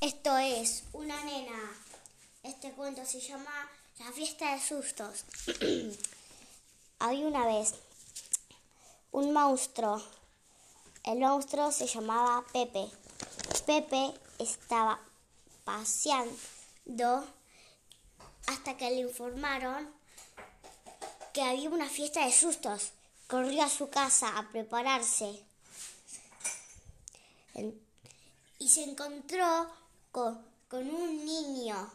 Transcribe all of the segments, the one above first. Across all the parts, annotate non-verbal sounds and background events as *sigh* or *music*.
Esto es una nena. Este cuento se llama La fiesta de sustos. *clears throat* Había una vez un monstruo. El monstruo se llamaba Pepe. Pepe estaba paseando hasta que le informaron que había una fiesta de sustos. Corrió a su casa a prepararse y se encontró con, un niño.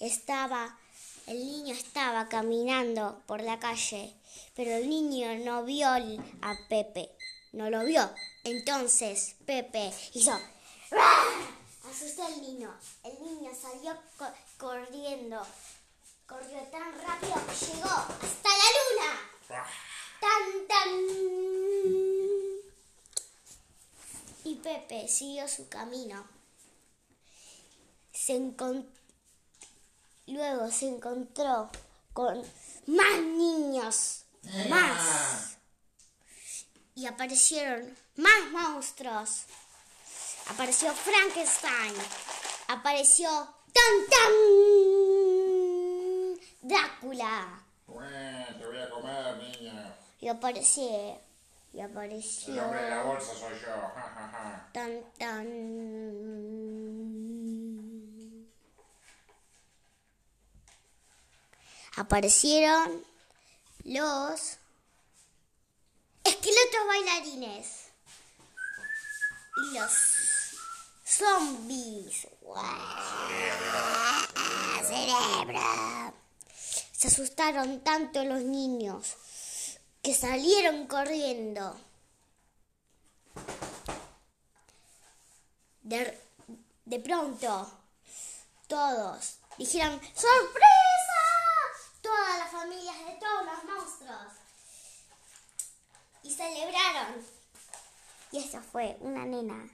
Estaba, el niño estaba caminando por la calle, pero el niño no vio a Pepe, no lo vio. Entonces Pepe hizo asustó al niño. El niño salió corriendo. Corrió tan rápido que llegó hasta la luna. Tan, tan. Y Pepe siguió su camino se luego se encontró con más niños, más. Y aparecieron más monstruos. Apareció Frankenstein. Apareció Tan Tan Drácula. Bueno, te voy a comer, niña. Y apareció. Y apareció. El hombre de la bolsa soy yo. Tan tan. Aparecieron los esqueletos bailarines y los zombies. Cerebro. Se asustaron tanto los niños que salieron corriendo. De, de pronto, todos dijeron, ¡sorpresa! todas las familias de todos los monstruos. Y celebraron. Y esa fue una nena.